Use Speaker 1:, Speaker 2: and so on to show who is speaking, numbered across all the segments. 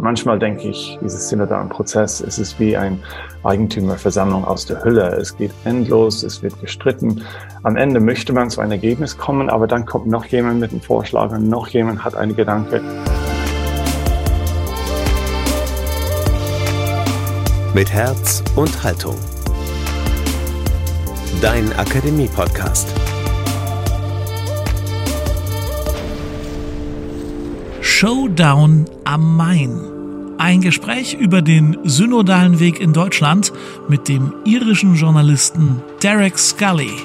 Speaker 1: manchmal denke ich, dieses synodalen Prozess ist es wie ein Eigentümerversammlung aus der Hülle. Es geht endlos, es wird gestritten. Am Ende möchte man zu einem Ergebnis kommen, aber dann kommt noch jemand mit einem Vorschlag und noch jemand hat einen Gedanke.
Speaker 2: Mit Herz und Haltung. Dein Akademie-Podcast.
Speaker 3: Showdown am Main. Ein Gespräch über den synodalen Weg in Deutschland mit dem irischen Journalisten Derek Scully.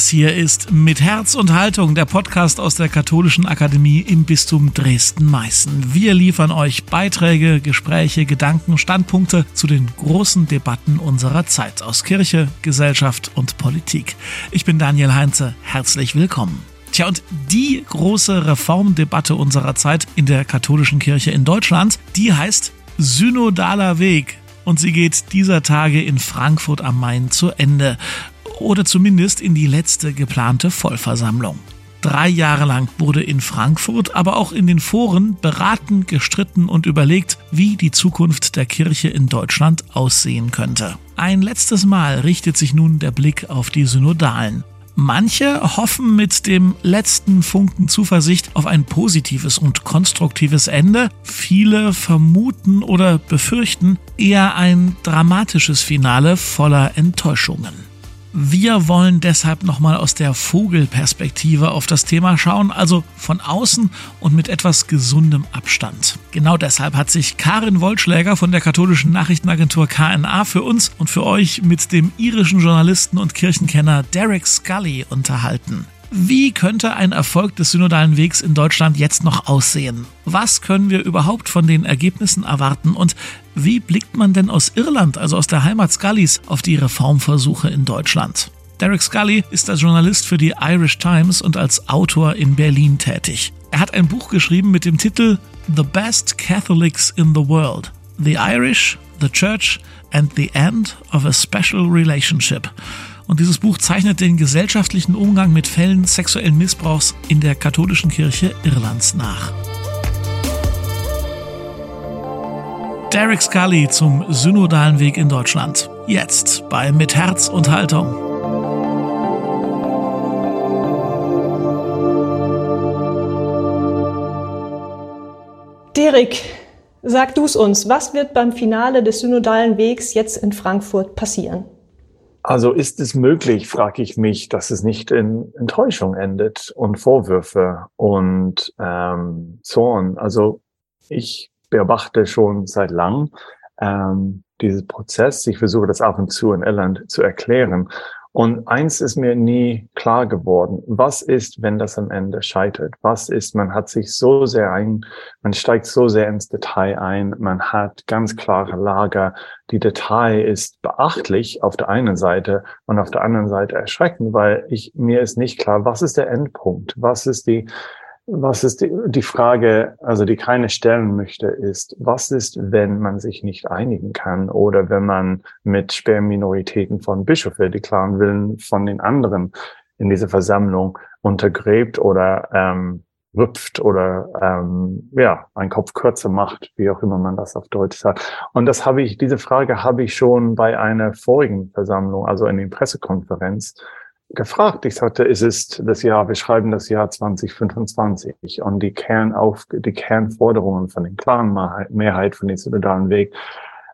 Speaker 3: Das hier ist mit Herz und Haltung der Podcast aus der Katholischen Akademie im Bistum Dresden-Meißen. Wir liefern euch Beiträge, Gespräche, Gedanken, Standpunkte zu den großen Debatten unserer Zeit aus Kirche, Gesellschaft und Politik. Ich bin Daniel Heinze. Herzlich willkommen. Tja, und die große Reformdebatte unserer Zeit in der katholischen Kirche in Deutschland, die heißt Synodaler Weg. Und sie geht dieser Tage in Frankfurt am Main zu Ende oder zumindest in die letzte geplante Vollversammlung. Drei Jahre lang wurde in Frankfurt, aber auch in den Foren beraten, gestritten und überlegt, wie die Zukunft der Kirche in Deutschland aussehen könnte. Ein letztes Mal richtet sich nun der Blick auf die Synodalen. Manche hoffen mit dem letzten Funken Zuversicht auf ein positives und konstruktives Ende. Viele vermuten oder befürchten eher ein dramatisches Finale voller Enttäuschungen. Wir wollen deshalb nochmal aus der Vogelperspektive auf das Thema schauen, also von außen und mit etwas gesundem Abstand. Genau deshalb hat sich Karin Wollschläger von der katholischen Nachrichtenagentur KNA für uns und für euch mit dem irischen Journalisten und Kirchenkenner Derek Scully unterhalten. Wie könnte ein Erfolg des synodalen Wegs in Deutschland jetzt noch aussehen? Was können wir überhaupt von den Ergebnissen erwarten und wie blickt man denn aus Irland, also aus der Heimat Scullys, auf die Reformversuche in Deutschland? Derek Scully ist als Journalist für die Irish Times und als Autor in Berlin tätig. Er hat ein Buch geschrieben mit dem Titel The Best Catholics in the World. The Irish, the Church and the End of a Special Relationship. Und dieses Buch zeichnet den gesellschaftlichen Umgang mit Fällen sexuellen Missbrauchs in der katholischen Kirche Irlands nach. Derek Scully zum synodalen Weg in Deutschland. Jetzt bei Mit Herz und Haltung.
Speaker 4: Derek, sag du es uns, was wird beim Finale des synodalen Wegs jetzt in Frankfurt passieren?
Speaker 1: Also ist es möglich, frage ich mich, dass es nicht in Enttäuschung endet und Vorwürfe und ähm, Zorn. Also ich beobachte schon seit langem ähm, diesen Prozess. Ich versuche das ab und zu in Irland zu erklären. Und eins ist mir nie klar geworden. Was ist, wenn das am Ende scheitert? Was ist, man hat sich so sehr ein, man steigt so sehr ins Detail ein, man hat ganz klare Lager. Die Detail ist beachtlich auf der einen Seite und auf der anderen Seite erschreckend, weil ich, mir ist nicht klar, was ist der Endpunkt? Was ist die, was ist die, die Frage, also die keine stellen möchte, ist, was ist, wenn man sich nicht einigen kann oder wenn man mit Sperrminoritäten von Bischöfe die klaren Willen von den anderen in dieser Versammlung untergräbt oder ähm, rüpft oder ähm, ja, einen Kopf kürzer macht, wie auch immer man das auf Deutsch sagt. Und das habe ich, diese Frage habe ich schon bei einer vorigen Versammlung, also in der Pressekonferenz, gefragt. Ich sagte, es ist das Jahr, wir schreiben das Jahr 2025 und die Kernauf, die Kernforderungen von den klaren Mehrheit von den synodalen Weg,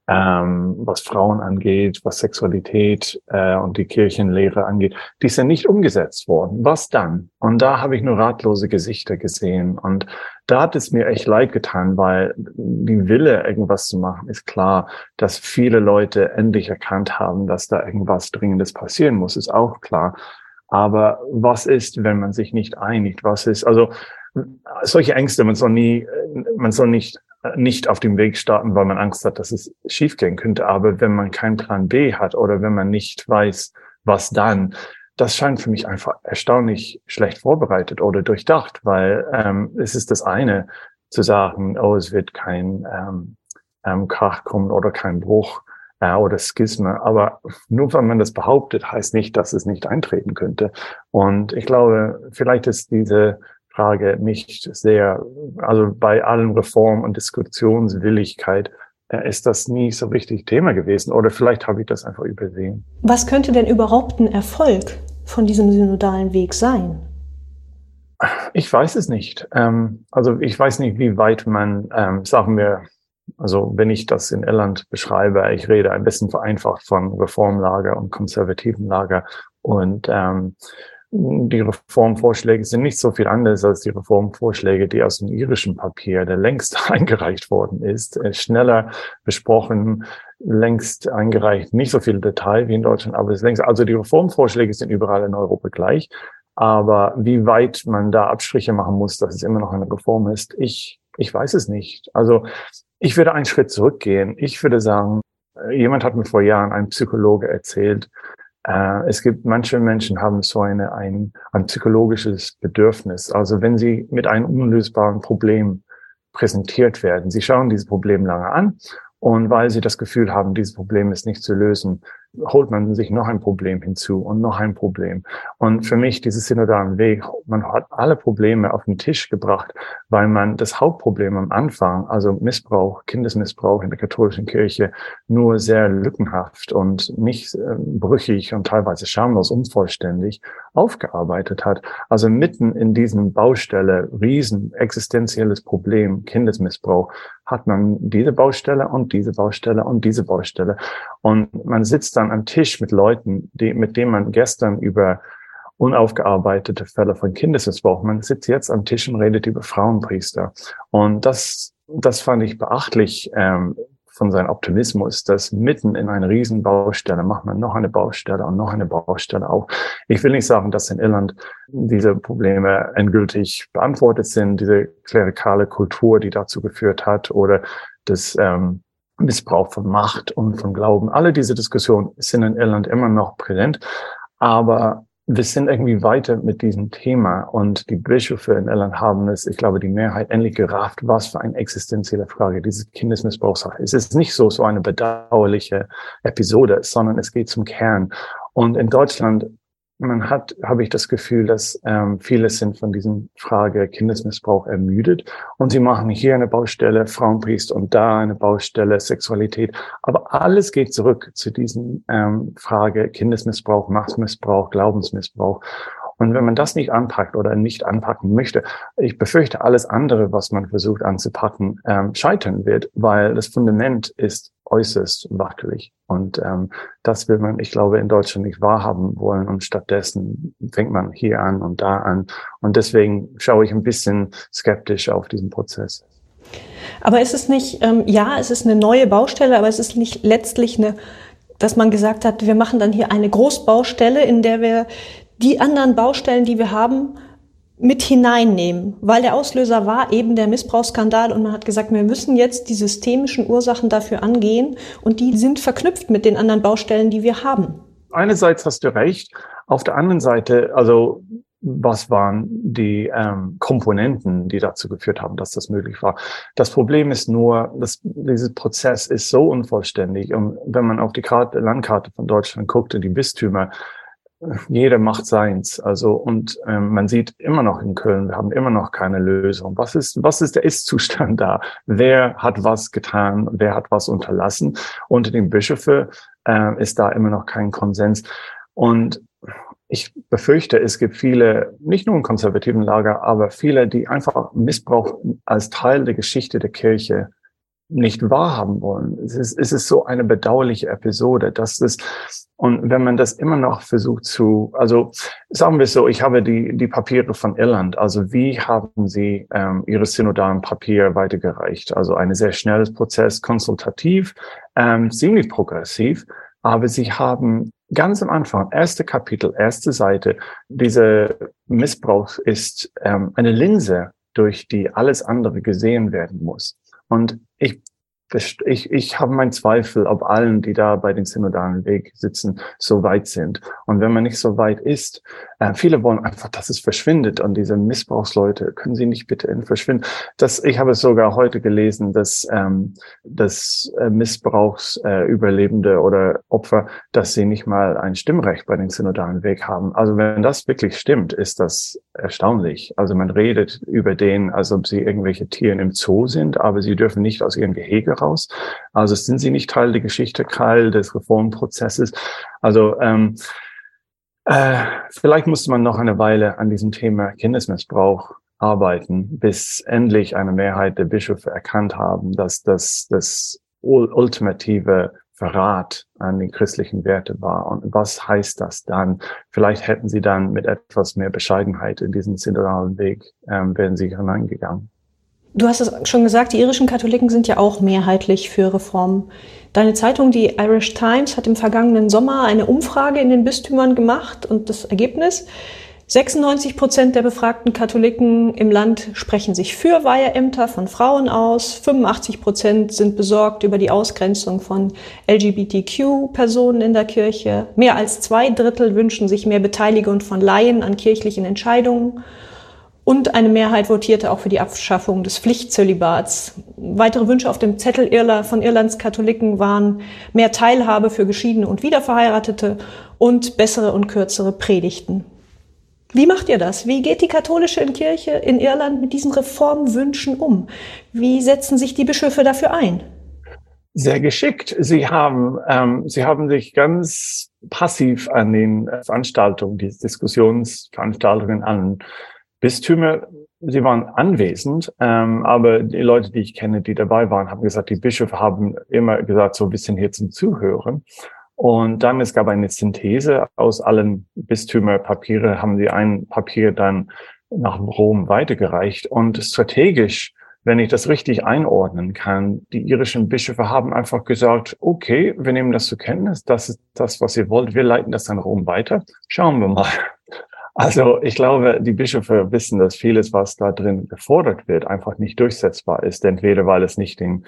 Speaker 1: ähm, was Frauen angeht, was Sexualität äh, und die Kirchenlehre angeht, die sind nicht umgesetzt worden. Was dann? Und da habe ich nur ratlose Gesichter gesehen und da hat es mir echt leid getan, weil die Wille, irgendwas zu machen, ist klar. Dass viele Leute endlich erkannt haben, dass da irgendwas Dringendes passieren muss, ist auch klar. Aber was ist, wenn man sich nicht einigt? Was ist, also, solche Ängste, man soll nie, man soll nicht, nicht auf dem Weg starten, weil man Angst hat, dass es schiefgehen könnte. Aber wenn man keinen Plan B hat oder wenn man nicht weiß, was dann, das scheint für mich einfach erstaunlich schlecht vorbereitet oder durchdacht, weil ähm, es ist das eine zu sagen, oh, es wird kein ähm, ähm, Krach kommen oder kein Bruch äh, oder Schisme. Aber nur weil man das behauptet, heißt nicht, dass es nicht eintreten könnte. Und ich glaube, vielleicht ist diese Frage nicht sehr, also bei allen Reform- und Diskussionswilligkeit äh, ist das nie so richtig Thema gewesen oder vielleicht habe ich das einfach übersehen.
Speaker 4: Was könnte denn überhaupt ein Erfolg von diesem synodalen Weg sein?
Speaker 1: Ich weiß es nicht. Ähm, also ich weiß nicht, wie weit man, ähm, sagen wir, also wenn ich das in Irland beschreibe, ich rede ein bisschen vereinfacht von Reformlager und konservativen Lager und ähm, die Reformvorschläge sind nicht so viel anders als die Reformvorschläge, die aus dem irischen Papier, der längst eingereicht worden ist, äh, schneller besprochen, längst eingereicht, nicht so viel Detail wie in Deutschland, aber es ist längst, also die Reformvorschläge sind überall in Europa gleich. Aber wie weit man da Abstriche machen muss, dass es immer noch eine Reform ist, ich, ich weiß es nicht. Also ich würde einen Schritt zurückgehen. Ich würde sagen, äh, jemand hat mir vor Jahren, ein Psychologe erzählt, äh, es gibt manche Menschen haben so eine, ein, ein psychologisches Bedürfnis. Also wenn sie mit einem unlösbaren Problem präsentiert werden, sie schauen dieses Problem lange an und weil sie das Gefühl haben, dieses Problem ist nicht zu lösen, holt man sich noch ein Problem hinzu und noch ein Problem. Und für mich dieses synodalen Weg, man hat alle Probleme auf den Tisch gebracht, weil man das Hauptproblem am Anfang, also Missbrauch, Kindesmissbrauch in der katholischen Kirche, nur sehr lückenhaft und nicht äh, brüchig und teilweise schamlos unvollständig aufgearbeitet hat. Also mitten in diesem Baustelle, riesen existenzielles Problem, Kindesmissbrauch, hat man diese Baustelle und diese Baustelle und diese Baustelle. Und man sitzt dann am Tisch mit Leuten, die, mit denen man gestern über unaufgearbeitete Fälle von Kindesmissbrauch, man sitzt jetzt am Tisch und redet über Frauenpriester. Und das, das fand ich beachtlich, ähm, von seinem Optimismus, dass mitten in einer riesen Baustelle macht man noch eine Baustelle und noch eine Baustelle auf. Ich will nicht sagen, dass in Irland diese Probleme endgültig beantwortet sind, diese klerikale Kultur, die dazu geführt hat, oder das ähm, Missbrauch von Macht und von Glauben. Alle diese Diskussionen sind in Irland immer noch präsent, aber wir sind irgendwie weiter mit diesem Thema und die Bischöfe in Irland haben es, ich glaube, die Mehrheit endlich gerafft, was für eine existenzielle Frage diese Kindesmissbrauchssache ist. Es ist nicht so, so eine bedauerliche Episode, sondern es geht zum Kern. Und in Deutschland man hat, habe ich das Gefühl, dass ähm, viele sind von diesem Frage Kindesmissbrauch ermüdet und sie machen hier eine Baustelle Frauenpriester und da eine Baustelle Sexualität. Aber alles geht zurück zu diesem ähm, Frage Kindesmissbrauch, Machtmissbrauch, Glaubensmissbrauch. Und wenn man das nicht anpackt oder nicht anpacken möchte, ich befürchte, alles andere, was man versucht anzupacken, ähm, scheitern wird, weil das Fundament ist äußerst wackelig. Und ähm, das will man, ich glaube, in Deutschland nicht wahrhaben wollen. Und stattdessen fängt man hier an und da an. Und deswegen schaue ich ein bisschen skeptisch auf diesen Prozess.
Speaker 4: Aber ist es nicht, ähm, ja, es ist eine neue Baustelle, aber es ist nicht letztlich eine, dass man gesagt hat, wir machen dann hier eine Großbaustelle, in der wir die anderen Baustellen, die wir haben, mit hineinnehmen, weil der Auslöser war eben der Missbrauchsskandal und man hat gesagt, wir müssen jetzt die systemischen Ursachen dafür angehen und die sind verknüpft mit den anderen Baustellen, die wir haben.
Speaker 1: Einerseits hast du recht, auf der anderen Seite, also was waren die ähm, Komponenten, die dazu geführt haben, dass das möglich war. Das Problem ist nur, dass dieser Prozess ist so unvollständig und wenn man auf die Karte, Landkarte von Deutschland guckt und die Bistümer, jeder macht seins. Also und ähm, man sieht immer noch in Köln, wir haben immer noch keine Lösung. Was ist was ist der Ist-Zustand da? Wer hat was getan? Wer hat was unterlassen? Unter den Bischöfen äh, ist da immer noch kein Konsens. Und ich befürchte, es gibt viele, nicht nur im konservativen Lager, aber viele, die einfach Missbrauch als Teil der Geschichte der Kirche nicht wahrhaben wollen. Es ist, es ist so eine bedauerliche Episode, dass es, und wenn man das immer noch versucht zu, also sagen wir so, ich habe die, die Papiere von Irland, also wie haben Sie ähm, Ihre synodalen Papier weitergereicht? Also ein sehr schnelles Prozess, konsultativ, ähm, ziemlich progressiv, aber Sie haben ganz am Anfang, erste Kapitel, erste Seite, diese Missbrauch ist ähm, eine Linse, durch die alles andere gesehen werden muss. Und ich ich, ich habe meinen Zweifel, ob allen, die da bei den synodalen Weg sitzen, so weit sind. Und wenn man nicht so weit ist, äh, viele wollen einfach, dass es verschwindet. Und diese Missbrauchsleute, können sie nicht bitte verschwinden? Das, ich habe es sogar heute gelesen, dass, ähm, dass äh, Missbrauchsüberlebende äh, oder Opfer, dass sie nicht mal ein Stimmrecht bei den synodalen Weg haben. Also wenn das wirklich stimmt, ist das erstaunlich. Also man redet über den, als ob sie irgendwelche Tiere im Zoo sind, aber sie dürfen nicht aus ihrem Gehege raus. Also sind sie nicht Teil der Geschichte, Teil des Reformprozesses. Also ähm, äh, vielleicht musste man noch eine Weile an diesem Thema Kindesmissbrauch arbeiten, bis endlich eine Mehrheit der Bischöfe erkannt haben, dass das das ultimative Verrat an den christlichen Werte war. Und was heißt das dann? Vielleicht hätten sie dann mit etwas mehr Bescheidenheit in diesen synodalen Weg, ähm, wären sie hineingegangen.
Speaker 4: Du hast es schon gesagt, die irischen Katholiken sind ja auch mehrheitlich für Reformen. Deine Zeitung, die Irish Times, hat im vergangenen Sommer eine Umfrage in den Bistümern gemacht und das Ergebnis, 96 Prozent der befragten Katholiken im Land sprechen sich für Weiheämter von Frauen aus. 85 Prozent sind besorgt über die Ausgrenzung von LGBTQ-Personen in der Kirche. Mehr als zwei Drittel wünschen sich mehr Beteiligung von Laien an kirchlichen Entscheidungen. Und eine Mehrheit votierte auch für die Abschaffung des Pflichtzölibats. Weitere Wünsche auf dem Zettel von Irlands Katholiken waren mehr Teilhabe für Geschiedene und Wiederverheiratete und bessere und kürzere Predigten. Wie macht ihr das? Wie geht die katholische Kirche in Irland mit diesen Reformwünschen um? Wie setzen sich die Bischöfe dafür ein?
Speaker 1: Sehr geschickt. Sie haben, ähm, sie haben sich ganz passiv an den Veranstaltungen, die Diskussionsveranstaltungen an Bistümer, sie waren anwesend, ähm, aber die Leute, die ich kenne, die dabei waren, haben gesagt, die Bischöfe haben immer gesagt, so ein bisschen hier zum Zuhören. Und dann, es gab eine Synthese aus allen Bistümerpapiere, haben sie ein Papier dann nach Rom weitergereicht. Und strategisch, wenn ich das richtig einordnen kann, die irischen Bischöfe haben einfach gesagt, okay, wir nehmen das zur Kenntnis, das ist das, was ihr wollt, wir leiten das an Rom weiter. Schauen wir mal. Also ich glaube, die Bischöfe wissen, dass vieles, was da drin gefordert wird, einfach nicht durchsetzbar ist. Entweder weil es nicht den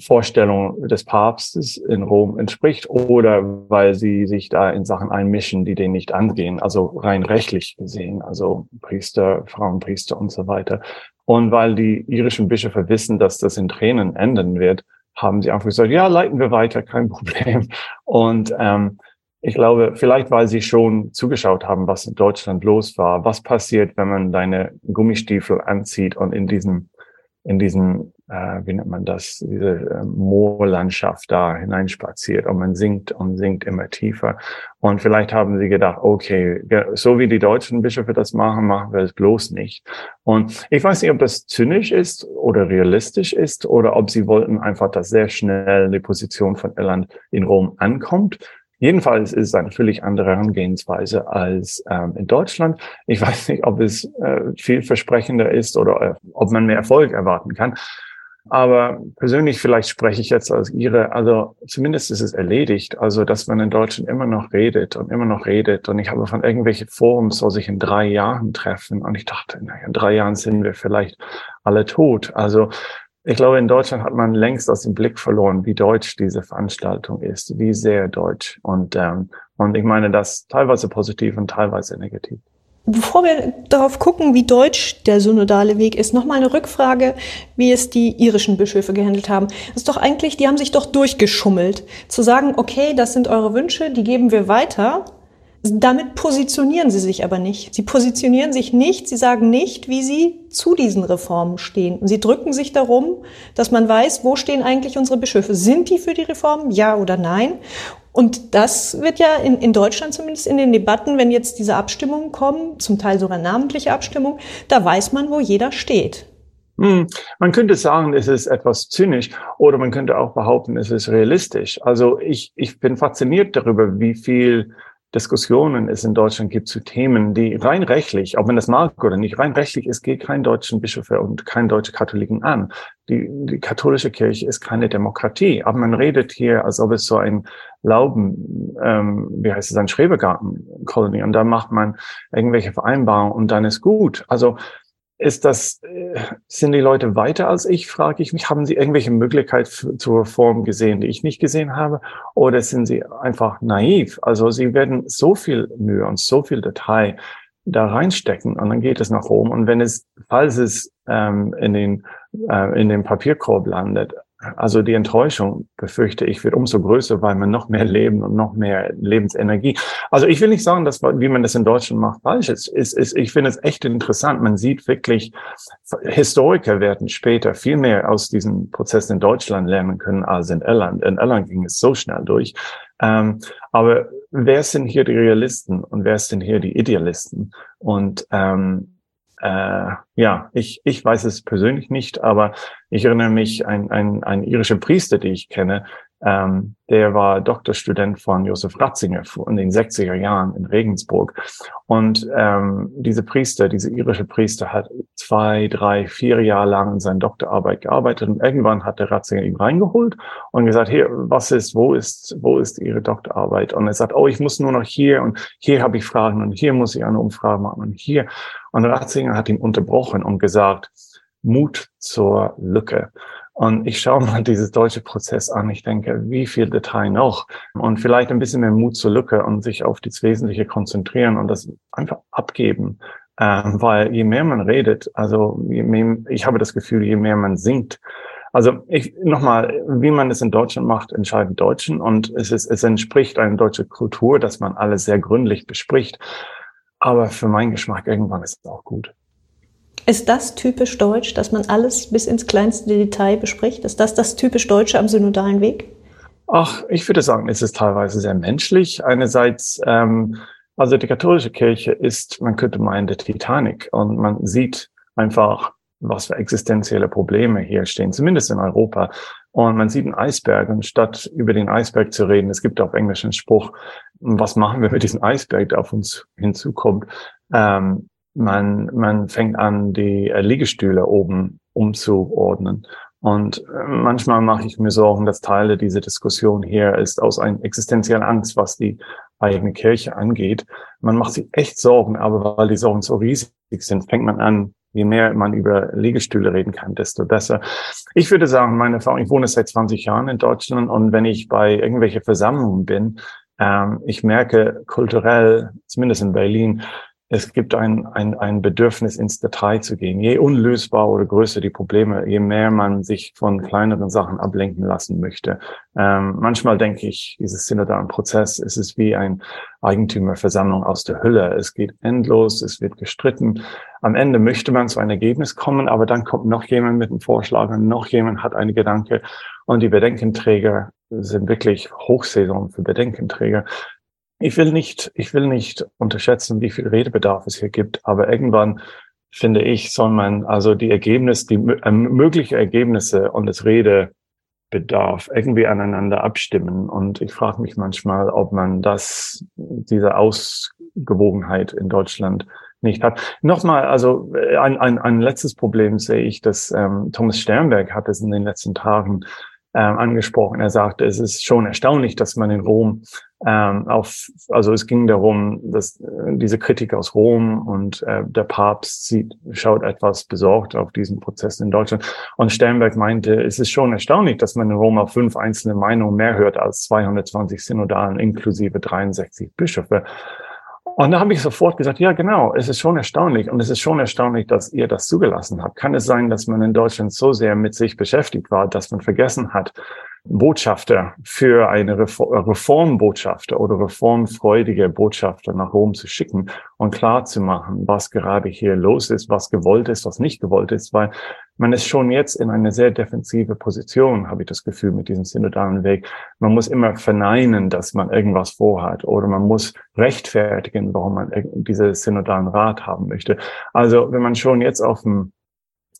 Speaker 1: Vorstellungen des Papstes in Rom entspricht oder weil sie sich da in Sachen einmischen, die denen nicht angehen, also rein rechtlich gesehen, also Priester, Frauenpriester und so weiter. Und weil die irischen Bischöfe wissen, dass das in Tränen enden wird, haben sie einfach gesagt, ja, leiten wir weiter, kein Problem. Und ähm, ich glaube, vielleicht weil sie schon zugeschaut haben, was in Deutschland los war. Was passiert, wenn man deine Gummistiefel anzieht und in diesem, in diesem, äh, wie nennt man das, diese äh, Moorlandschaft da hineinspaziert und man sinkt und sinkt immer tiefer. Und vielleicht haben sie gedacht, okay, so wie die deutschen Bischöfe das machen, machen wir es bloß nicht. Und ich weiß nicht, ob das zynisch ist oder realistisch ist oder ob sie wollten einfach, dass sehr schnell die Position von Irland in Rom ankommt Jedenfalls ist es eine völlig andere Herangehensweise als ähm, in Deutschland. Ich weiß nicht, ob es äh, vielversprechender ist oder äh, ob man mehr Erfolg erwarten kann. Aber persönlich, vielleicht spreche ich jetzt als Ihre, also zumindest ist es erledigt, also dass man in Deutschland immer noch redet und immer noch redet. Und ich habe von irgendwelchen Forums soll sich in drei Jahren treffen. Und ich dachte, naja, in drei Jahren sind wir vielleicht alle tot. Also ich glaube, in Deutschland hat man längst aus dem Blick verloren, wie deutsch diese Veranstaltung ist, wie sehr deutsch. Und, ähm, und ich meine das teilweise positiv und teilweise negativ.
Speaker 4: Bevor wir darauf gucken, wie deutsch der synodale Weg ist, nochmal eine Rückfrage, wie es die irischen Bischöfe gehandelt haben. Das ist doch eigentlich, die haben sich doch durchgeschummelt. Zu sagen, okay, das sind eure Wünsche, die geben wir weiter damit positionieren sie sich aber nicht. Sie positionieren sich nicht, sie sagen nicht, wie sie zu diesen Reformen stehen. Sie drücken sich darum, dass man weiß, wo stehen eigentlich unsere Bischöfe? Sind die für die Reformen? Ja oder nein? Und das wird ja in, in Deutschland zumindest in den Debatten, wenn jetzt diese Abstimmungen kommen, zum Teil sogar namentliche Abstimmungen, da weiß man, wo jeder steht.
Speaker 1: Hm, man könnte sagen, es ist etwas zynisch oder man könnte auch behaupten, es ist realistisch. Also ich, ich bin fasziniert darüber, wie viel Diskussionen es in Deutschland gibt zu Themen, die rein rechtlich, ob man das mag oder nicht, rein rechtlich, es geht keinen deutschen Bischöfe und keinen deutschen Katholiken an. Die, die katholische Kirche ist keine Demokratie, aber man redet hier, als ob es so ein Lauben, ähm, wie heißt es, ein Schrebergarten-Kolonie und da macht man irgendwelche Vereinbarungen und dann ist gut. Also ist das, äh, sind die Leute weiter als ich, frage ich mich. Haben sie irgendwelche Möglichkeit zur Reform gesehen, die ich nicht gesehen habe? Oder sind sie einfach naiv? Also sie werden so viel Mühe und so viel Detail da reinstecken und dann geht es nach Rom. Und wenn es, falls es ähm, in den äh, in den Papierkorb landet, also die Enttäuschung, befürchte ich, wird umso größer, weil man noch mehr Leben und noch mehr Lebensenergie. Also ich will nicht sagen, dass wie man das in Deutschland macht, falsch ist. ist, ist ich finde es echt interessant. Man sieht wirklich, Historiker werden später viel mehr aus diesem Prozess in Deutschland lernen können als in Irland. In Irland ging es so schnell durch. Ähm, aber wer sind hier die Realisten und wer sind hier die Idealisten? Und ähm, äh, ja, ich, ich weiß es persönlich nicht, aber ich erinnere mich ein, ein, ein irischer Priester, den ich kenne, ähm, der war Doktorstudent von Josef Ratzinger in den 60er Jahren in Regensburg. Und ähm, diese Priester, diese irische Priester hat zwei, drei, vier Jahre lang in seiner Doktorarbeit gearbeitet und irgendwann hat der Ratzinger ihn reingeholt und gesagt, hier, was ist, wo ist, wo ist Ihre Doktorarbeit? Und er sagt, oh, ich muss nur noch hier und hier habe ich Fragen und hier muss ich eine Umfrage machen und hier. Und Ratzinger hat ihn unterbrochen und gesagt, Mut zur Lücke. Und ich schaue mal dieses deutsche Prozess an. Ich denke, wie viel Detail noch? Und vielleicht ein bisschen mehr Mut zur Lücke und sich auf das Wesentliche konzentrieren und das einfach abgeben. Ähm, weil je mehr man redet, also je mehr, ich habe das Gefühl, je mehr man singt, also ich nochmal, wie man es in Deutschland macht, entscheiden Deutschen und es ist, es entspricht einer deutschen Kultur, dass man alles sehr gründlich bespricht. Aber für meinen Geschmack irgendwann ist es auch gut.
Speaker 4: Ist das typisch deutsch, dass man alles bis ins kleinste Detail bespricht? Ist das das typisch Deutsche am synodalen Weg?
Speaker 1: Ach, ich würde sagen, es ist teilweise sehr menschlich. Einerseits, ähm, also die katholische Kirche ist, man könnte meinen, der Titanic und man sieht einfach, was für existenzielle Probleme hier stehen, zumindest in Europa. Und man sieht einen Eisberg und statt über den Eisberg zu reden, es gibt auf Englisch einen Spruch, was machen wir mit diesem Eisberg, der auf uns hinzukommt, ähm, man, man fängt an, die äh, Liegestühle oben umzuordnen. Und äh, manchmal mache ich mir Sorgen, dass Teile dieser Diskussion hier ist aus einer existenziellen Angst, was die eigene Kirche angeht. Man macht sich echt Sorgen, aber weil die Sorgen so riesig sind, fängt man an, je mehr man über Liegestühle reden kann, desto besser. Ich würde sagen, meine Erfahrung, ich wohne seit 20 Jahren in Deutschland und wenn ich bei irgendwelchen Versammlungen bin, ähm, ich merke kulturell, zumindest in Berlin, es gibt ein, ein, ein Bedürfnis, ins Detail zu gehen. Je unlösbar oder größer die Probleme, je mehr man sich von kleineren Sachen ablenken lassen möchte. Ähm, manchmal denke ich, dieses synodalen Prozess, es ist wie ein Eigentümerversammlung aus der Hülle. Es geht endlos, es wird gestritten. Am Ende möchte man zu einem Ergebnis kommen, aber dann kommt noch jemand mit einem Vorschlag und noch jemand hat eine Gedanke und die Bedenkenträger sind wirklich Hochsaison für Bedenkenträger. Ich will nicht, ich will nicht unterschätzen, wie viel Redebedarf es hier gibt, aber irgendwann finde ich, soll man also die Ergebnisse, die äh, mögliche Ergebnisse und das Redebedarf irgendwie aneinander abstimmen. Und ich frage mich manchmal, ob man das, diese Ausgewogenheit in Deutschland nicht hat. Nochmal, also äh, ein, ein, ein letztes Problem sehe ich, dass ähm, Thomas Sternberg hat es in den letzten Tagen ähm, angesprochen. Er sagte, es ist schon erstaunlich, dass man in Rom ähm, auf, also es ging darum, dass äh, diese Kritik aus Rom und äh, der Papst sieht, schaut etwas besorgt auf diesen Prozess in Deutschland. Und Sternberg meinte, es ist schon erstaunlich, dass man in Rom auf fünf einzelne Meinungen mehr hört als 220 Synodalen inklusive 63 Bischöfe. Und da habe ich sofort gesagt, ja genau, es ist schon erstaunlich und es ist schon erstaunlich, dass ihr das zugelassen habt. Kann es sein, dass man in Deutschland so sehr mit sich beschäftigt war, dass man vergessen hat, Botschafter für eine Reformbotschafter oder reformfreudige Botschafter nach Rom zu schicken und klar zu machen, was gerade hier los ist, was gewollt ist, was nicht gewollt ist, weil man ist schon jetzt in eine sehr defensive Position, habe ich das Gefühl, mit diesem synodalen Weg. Man muss immer verneinen, dass man irgendwas vorhat oder man muss rechtfertigen, warum man diese synodalen Rat haben möchte. Also wenn man schon jetzt auf dem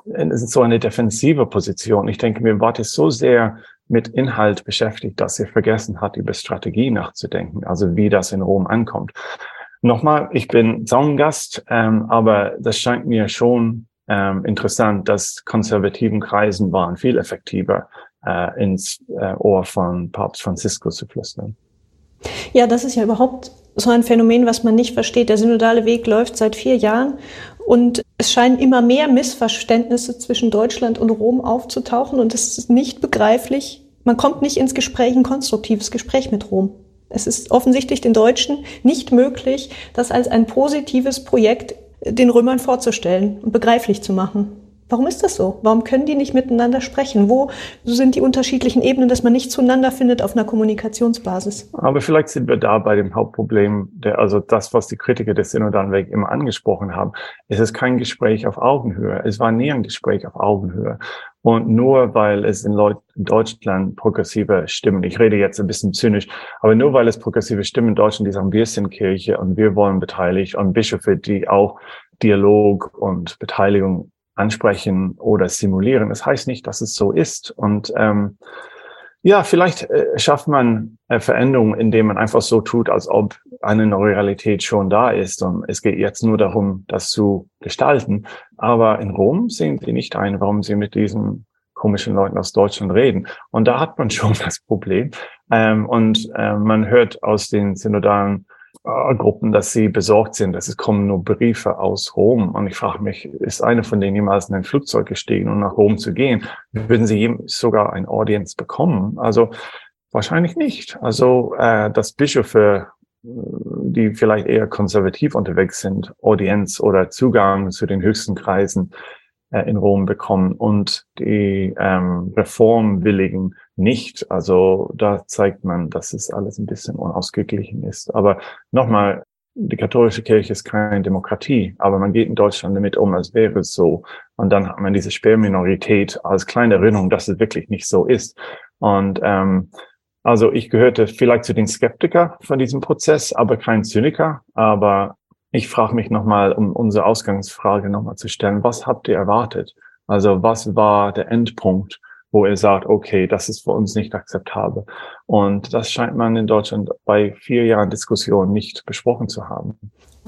Speaker 1: es ist so eine defensive Position. Ich denke, mir war das so sehr mit Inhalt beschäftigt, dass er vergessen hat, über Strategie nachzudenken, also wie das in Rom ankommt. Nochmal, ich bin Zaungast, ähm, aber das scheint mir schon ähm, interessant, dass konservativen Kreisen waren viel effektiver, äh, ins äh, Ohr von Papst Franziskus zu flüstern.
Speaker 4: Ja, das ist ja überhaupt so ein Phänomen, was man nicht versteht. Der synodale Weg läuft seit vier Jahren Und es scheinen immer mehr Missverständnisse zwischen Deutschland und Rom aufzutauchen und es ist nicht begreiflich. Man kommt nicht ins Gespräch, ein konstruktives Gespräch mit Rom. Es ist offensichtlich den Deutschen nicht möglich, das als ein positives Projekt den Römern vorzustellen und begreiflich zu machen. Warum ist das so? Warum können die nicht miteinander sprechen? Wo sind die unterschiedlichen Ebenen, dass man nicht zueinander findet auf einer Kommunikationsbasis?
Speaker 1: Aber vielleicht sind wir da bei dem Hauptproblem, der, also das, was die Kritiker des Synodalen Weg immer angesprochen haben. Es ist kein Gespräch auf Augenhöhe. Es war nie ein Gespräch auf Augenhöhe. Und nur weil es in, Leut Deutschland progressive Stimmen, ich rede jetzt ein bisschen zynisch, aber nur weil es progressive Stimmen in Deutschland, die sagen, wir sind Kirche und wir wollen beteiligt und Bischöfe, die auch Dialog und Beteiligung ansprechen oder simulieren. Das heißt nicht, dass es so ist. Und ähm, ja, vielleicht äh, schafft man äh, Veränderungen, indem man einfach so tut, als ob eine neue Realität schon da ist. Und es geht jetzt nur darum, das zu gestalten. Aber in Rom sehen sie nicht ein, warum sie mit diesen komischen Leuten aus Deutschland reden. Und da hat man schon das Problem. Ähm, und äh, man hört aus den synodalen Gruppen, dass sie besorgt sind, dass es kommen nur Briefe aus Rom. Und ich frage mich, ist eine von denen jemals in ein Flugzeug gestiegen, um nach Rom zu gehen? Würden sie sogar ein Audience bekommen? Also wahrscheinlich nicht. Also äh, dass Bischöfe, die vielleicht eher konservativ unterwegs sind, Audienz oder Zugang zu den höchsten Kreisen äh, in Rom bekommen und die ähm, Reformwilligen nicht. Also da zeigt man, dass es alles ein bisschen unausgeglichen ist. Aber nochmal, die katholische Kirche ist keine Demokratie, aber man geht in Deutschland damit um, als wäre es so. Und dann hat man diese Sperrminorität als kleine Erinnerung, dass es wirklich nicht so ist. Und ähm, also ich gehörte vielleicht zu den Skeptiker von diesem Prozess, aber kein Zyniker. Aber ich frage mich nochmal, um unsere Ausgangsfrage nochmal zu stellen, was habt ihr erwartet? Also was war der Endpunkt, wo ihr sagt, okay, das ist für uns nicht akzeptabel? Und das scheint man in Deutschland bei vier Jahren Diskussion nicht besprochen zu haben.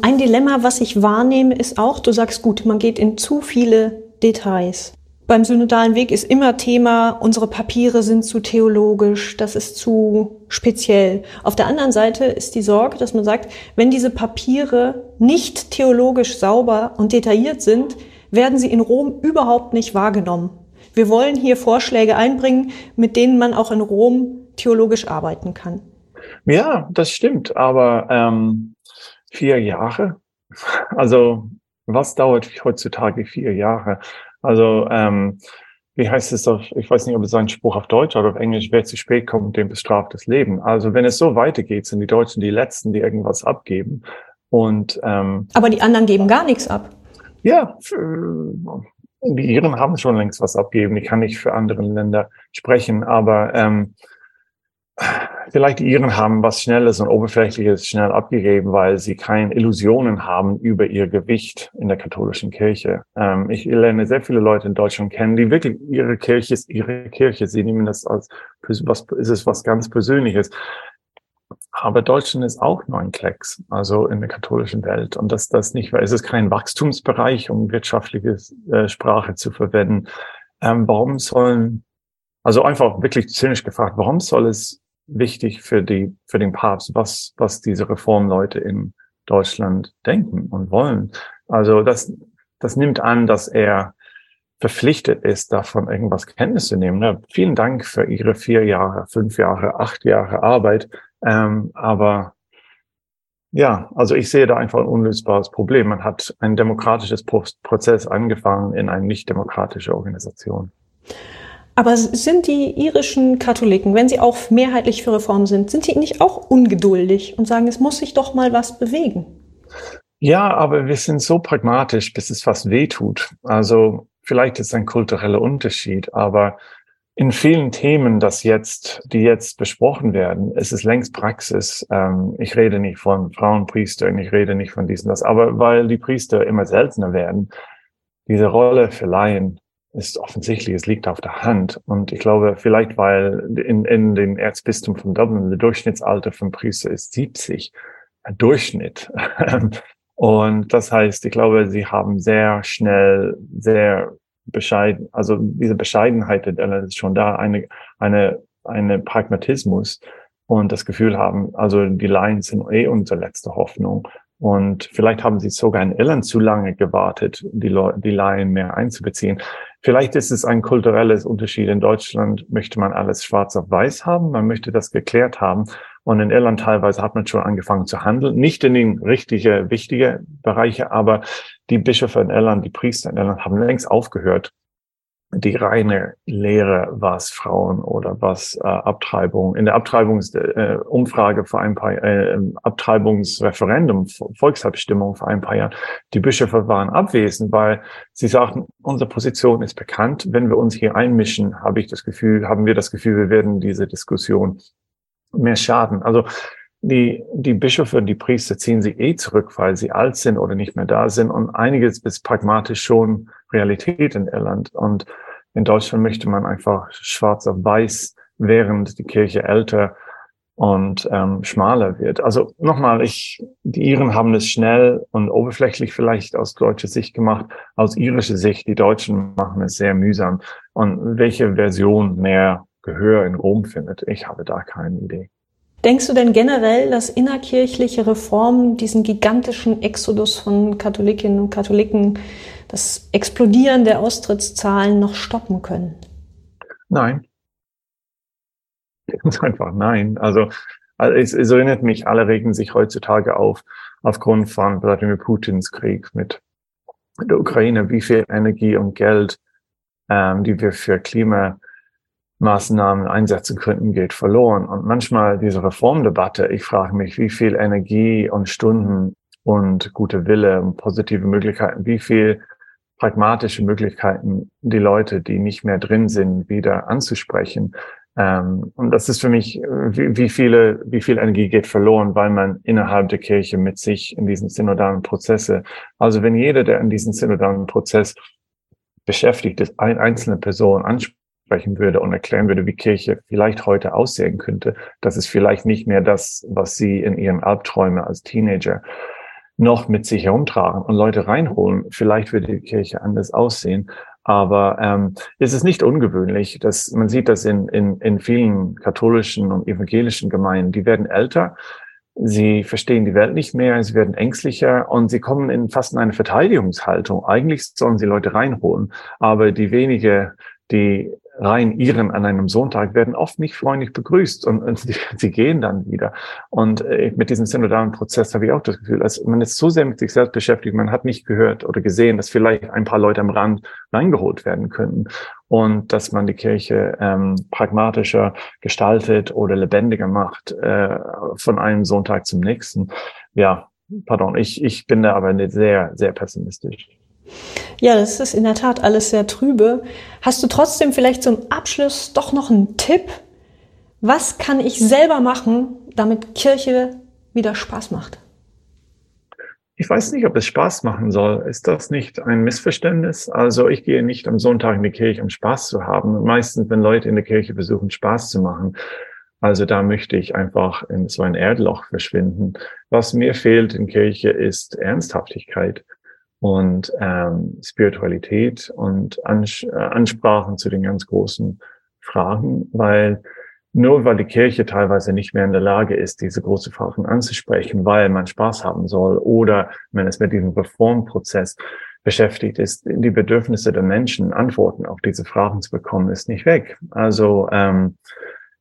Speaker 4: Ein Dilemma, was ich wahrnehme, ist auch, du sagst gut, man geht in zu viele Details beim synodalen Weg ist immer Thema, unsere Papiere sind zu theologisch, das ist zu speziell. Auf der anderen Seite ist die Sorge, dass man sagt, wenn diese Papiere nicht theologisch sauber und detailliert sind, werden sie in Rom überhaupt nicht wahrgenommen. Wir wollen hier Vorschläge einbringen, mit denen man auch in Rom theologisch arbeiten kann.
Speaker 1: Ja, das stimmt, aber ähm, vier Jahre, also was dauert heutzutage vier Jahre? Also, ähm, wie heißt es auf, ich weiß nicht, ob es ein Spruch auf Deutsch oder auf Englisch, wer zu spät kommt, dem bestraft das Leben. Also wenn es so weitergeht, sind die Deutschen die Letzten, die irgendwas abgeben. Und ähm,
Speaker 4: Aber die anderen geben gar nichts ab.
Speaker 1: Ja, die Iren haben schon längst was abgeben. Ich kann nicht für andere Länder sprechen, aber ähm, vielleicht die Iren haben was Schnelles und Oberflächliches schnell abgegeben, weil sie keine Illusionen haben über ihr Gewicht in der katholischen Kirche. Ähm, ich lerne sehr viele Leute in Deutschland kennen, die wirklich ihre Kirche ist ihre Kirche. Sie nehmen das als was ist es was ganz Persönliches. Aber Deutschland ist auch nur ein Klecks, also in der katholischen Welt. Und dass das nicht, weil es ist kein Wachstumsbereich, um wirtschaftliche äh, Sprache zu verwenden. Ähm, warum sollen, also einfach wirklich zynisch gefragt, warum soll es wichtig für die, für den Papst, was, was diese Reformleute in Deutschland denken und wollen. Also das, das nimmt an, dass er verpflichtet ist, davon irgendwas Kenntnis zu nehmen. Ja, vielen Dank für Ihre vier Jahre, fünf Jahre, acht Jahre Arbeit. Ähm, aber ja, also ich sehe da einfach ein unlösbares Problem. Man hat ein demokratisches Prozess angefangen in eine nicht demokratische Organisation.
Speaker 4: Aber sind die irischen Katholiken, wenn sie auch mehrheitlich für Reform sind, sind sie nicht auch ungeduldig und sagen, es muss sich doch mal was bewegen?
Speaker 1: Ja, aber wir sind so pragmatisch, bis es was weh tut. Also vielleicht ist ein kultureller Unterschied, aber in vielen Themen, das jetzt, die jetzt besprochen werden, ist es längst Praxis. Ähm, ich rede nicht von Frauenpriestern, ich rede nicht von diesen das, aber weil die Priester immer seltener werden, diese Rolle für Laien ist offensichtlich, es liegt auf der Hand. Und ich glaube, vielleicht weil in, in den Erzbistum von Dublin der Durchschnittsalter von Priester ist 70. Ein Durchschnitt. Und das heißt, ich glaube, sie haben sehr schnell, sehr bescheiden, also diese Bescheidenheit ist schon da, eine, eine, eine Pragmatismus und das Gefühl haben, also die Laien sind eh unsere letzte Hoffnung. Und vielleicht haben sie sogar in Irland zu lange gewartet, die, die Laien mehr einzubeziehen. Vielleicht ist es ein kulturelles Unterschied. In Deutschland möchte man alles schwarz auf weiß haben. Man möchte das geklärt haben. Und in Irland teilweise hat man schon angefangen zu handeln. Nicht in den richtigen, wichtigen Bereiche, aber die Bischöfe in Irland, die Priester in Irland haben längst aufgehört, die reine Lehre, was Frauen oder was äh, Abtreibung in der Abtreibungsumfrage äh, vor ein paar äh, Abtreibungsreferendum, Volksabstimmung vor ein paar Jahren, die Bischöfe waren abwesend, weil sie sagten, unsere Position ist bekannt. Wenn wir uns hier einmischen, habe ich das Gefühl, haben wir das Gefühl, wir werden diese Diskussion mehr schaden. Also die, die Bischöfe und die Priester ziehen sich eh zurück, weil sie alt sind oder nicht mehr da sind. Und einiges ist pragmatisch schon Realität in Irland. Und in Deutschland möchte man einfach schwarz auf weiß, während die Kirche älter und ähm, schmaler wird. Also nochmal, ich, die Iren haben es schnell und oberflächlich vielleicht aus deutscher Sicht gemacht. Aus irischer Sicht, die Deutschen machen es sehr mühsam. Und welche Version mehr Gehör in Rom findet, ich habe da keine Idee.
Speaker 4: Denkst du denn generell, dass innerkirchliche Reformen diesen gigantischen Exodus von Katholikinnen und Katholiken, das Explodieren der Austrittszahlen noch stoppen können?
Speaker 1: Nein. Ganz einfach nein. Also, also es, es erinnert mich, alle regen sich heutzutage auf, aufgrund von Wladimir Putins Krieg mit der Ukraine, wie viel Energie und Geld, ähm, die wir für Klima Maßnahmen einsetzen könnten, geht verloren. Und manchmal diese Reformdebatte, ich frage mich, wie viel Energie und Stunden und gute Wille und positive Möglichkeiten, wie viel pragmatische Möglichkeiten die Leute, die nicht mehr drin sind, wieder anzusprechen. Ähm, und das ist für mich, wie, wie viele, wie viel Energie geht verloren, weil man innerhalb der Kirche mit sich in diesen synodalen Prozesse, also wenn jeder, der in diesen synodalen Prozess beschäftigt ist, eine einzelne Person anspricht, sprechen würde und erklären würde, wie Kirche vielleicht heute aussehen könnte, das ist vielleicht nicht mehr das, was sie in ihren Albträumen als Teenager noch mit sich herumtragen und Leute reinholen. Vielleicht würde die Kirche anders aussehen. Aber ähm, es ist nicht ungewöhnlich, dass man sieht das in, in, in vielen katholischen und evangelischen Gemeinden. Die werden älter, sie verstehen die Welt nicht mehr, sie werden ängstlicher und sie kommen in fast in eine Verteidigungshaltung. Eigentlich sollen sie Leute reinholen, aber die wenige, die rein ihren an einem Sonntag werden oft nicht freundlich begrüßt und, und sie, sie, gehen dann wieder. Und äh, mit diesem synodalen Prozess habe ich auch das Gefühl, dass man ist so sehr mit sich selbst beschäftigt, man hat nicht gehört oder gesehen, dass vielleicht ein paar Leute am Rand reingeholt werden könnten und dass man die Kirche ähm, pragmatischer gestaltet oder lebendiger macht äh, von einem Sonntag zum nächsten. Ja, pardon, ich, ich bin da aber nicht sehr, sehr pessimistisch.
Speaker 4: Ja, das ist in der Tat alles sehr trübe. Hast du trotzdem vielleicht zum Abschluss doch noch einen Tipp? Was kann ich selber machen, damit Kirche wieder Spaß macht?
Speaker 1: Ich weiß nicht, ob es Spaß machen soll. Ist das nicht ein Missverständnis? Also ich gehe nicht am Sonntag in die Kirche, um Spaß zu haben. Meistens, wenn Leute in der Kirche versuchen, Spaß zu machen. Also da möchte ich einfach in so ein Erdloch verschwinden. Was mir fehlt in Kirche ist Ernsthaftigkeit und ähm, Spiritualität und Ans äh, Ansprachen zu den ganz großen Fragen, weil nur weil die Kirche teilweise nicht mehr in der Lage ist, diese großen Fragen anzusprechen, weil man Spaß haben soll oder wenn es mit diesem Reformprozess beschäftigt ist, die Bedürfnisse der Menschen, Antworten auf diese Fragen zu bekommen, ist nicht weg. Also ähm,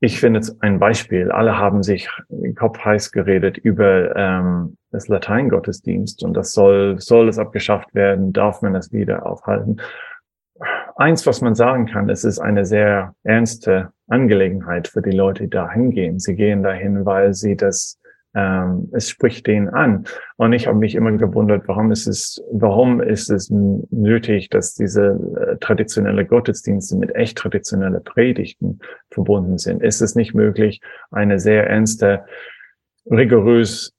Speaker 1: ich finde jetzt ein Beispiel. Alle haben sich den Kopf heiß geredet über ähm, das Lateingottesdienst und das soll, soll es abgeschafft werden, darf man das wieder aufhalten. Eins, was man sagen kann, es ist eine sehr ernste Angelegenheit für die Leute, die da hingehen. Sie gehen dahin, weil sie das ähm, es spricht denen an. Und ich habe mich immer gewundert, warum ist es, warum ist es nötig, dass diese äh, traditionelle Gottesdienste mit echt traditionelle Predigten verbunden sind? Ist es nicht möglich, eine sehr ernste rigorös,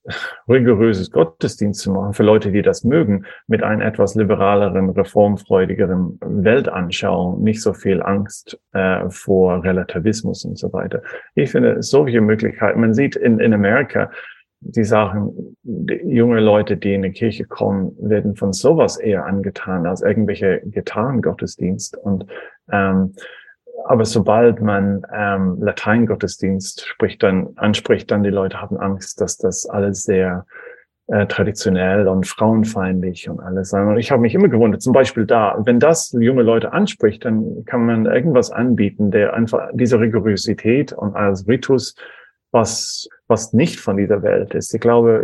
Speaker 1: rigoröses Gottesdienst zu machen für Leute, die das mögen, mit einem etwas liberaleren, reformfreudigeren Weltanschauung, nicht so viel Angst äh, vor Relativismus und so weiter. Ich finde solche Möglichkeiten, man sieht in, in Amerika, die Sachen, die junge Leute, die in die Kirche kommen, werden von sowas eher angetan als irgendwelche Gitarrengottesdienst und ähm, aber sobald man ähm, Lateingottesdienst spricht, dann anspricht, dann die Leute haben Angst, dass das alles sehr äh, traditionell und frauenfeindlich und alles sein. Und ich habe mich immer gewundert, zum Beispiel da, wenn das junge Leute anspricht, dann kann man irgendwas anbieten, der einfach diese Rigorosität und als Ritus, was, was nicht von dieser Welt ist. Ich glaube,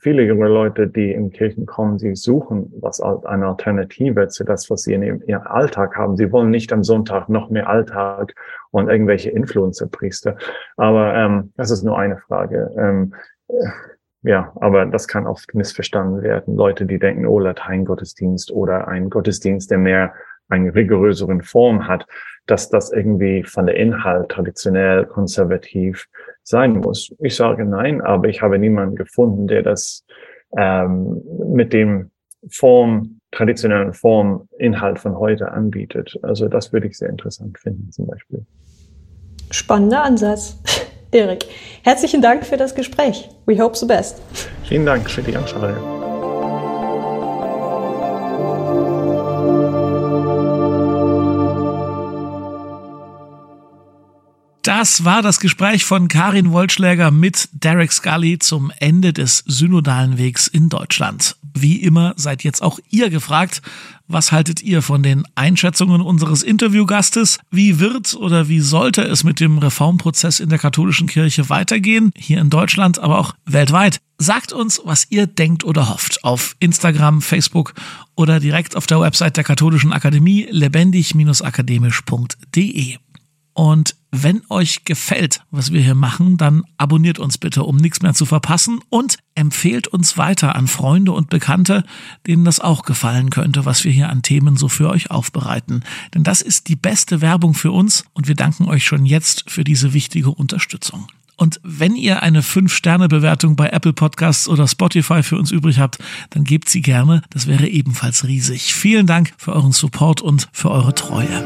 Speaker 1: viele junge Leute, die in Kirchen kommen, sie suchen was eine Alternative zu das, was sie in ihrem, Alltag haben. Sie wollen nicht am Sonntag noch mehr Alltag und irgendwelche Influencer-Priester. Aber ähm, das ist nur eine Frage. Ähm, ja, aber das kann oft missverstanden werden. Leute, die denken, oh, Lateingottesdienst oder ein Gottesdienst, der mehr eine rigoröseren Form hat, dass das irgendwie von der Inhalt traditionell konservativ sein muss. Ich sage nein, aber ich habe niemanden gefunden, der das ähm, mit dem Form, traditionellen Form, Inhalt von heute anbietet. Also das würde ich sehr interessant finden zum Beispiel.
Speaker 4: Spannender Ansatz. Erik, herzlichen Dank für das Gespräch. We hope the best.
Speaker 1: Vielen Dank für die Anfrage.
Speaker 3: Das war das Gespräch von Karin Wollschläger mit Derek Scully zum Ende des synodalen Wegs in Deutschland. Wie immer seid jetzt auch ihr gefragt. Was haltet ihr von den Einschätzungen unseres Interviewgastes? Wie wird oder wie sollte es mit dem Reformprozess in der katholischen Kirche weitergehen? Hier in Deutschland, aber auch weltweit. Sagt uns, was ihr denkt oder hofft auf Instagram, Facebook oder direkt auf der Website der Katholischen Akademie lebendig-akademisch.de. Und wenn euch gefällt, was wir hier machen, dann abonniert uns bitte, um nichts mehr zu verpassen und empfehlt uns weiter an Freunde und Bekannte, denen das auch gefallen könnte, was wir hier an Themen so für euch aufbereiten. Denn das ist die beste Werbung für uns und wir danken euch schon jetzt für diese wichtige Unterstützung. Und wenn ihr eine 5-Sterne-Bewertung bei Apple Podcasts oder Spotify für uns übrig habt, dann gebt sie gerne. Das wäre ebenfalls riesig. Vielen Dank für euren Support und für eure Treue.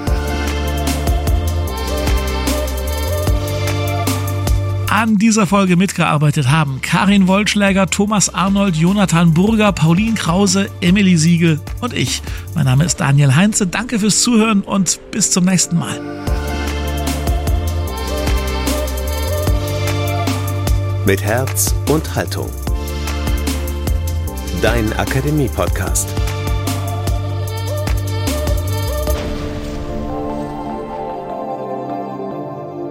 Speaker 3: An dieser Folge mitgearbeitet haben Karin Wollschläger, Thomas Arnold, Jonathan Burger, Pauline Krause, Emily Siegel und ich. Mein Name ist Daniel Heinze. Danke fürs Zuhören und bis zum nächsten Mal.
Speaker 2: Mit Herz und Haltung. Dein Akademie-Podcast.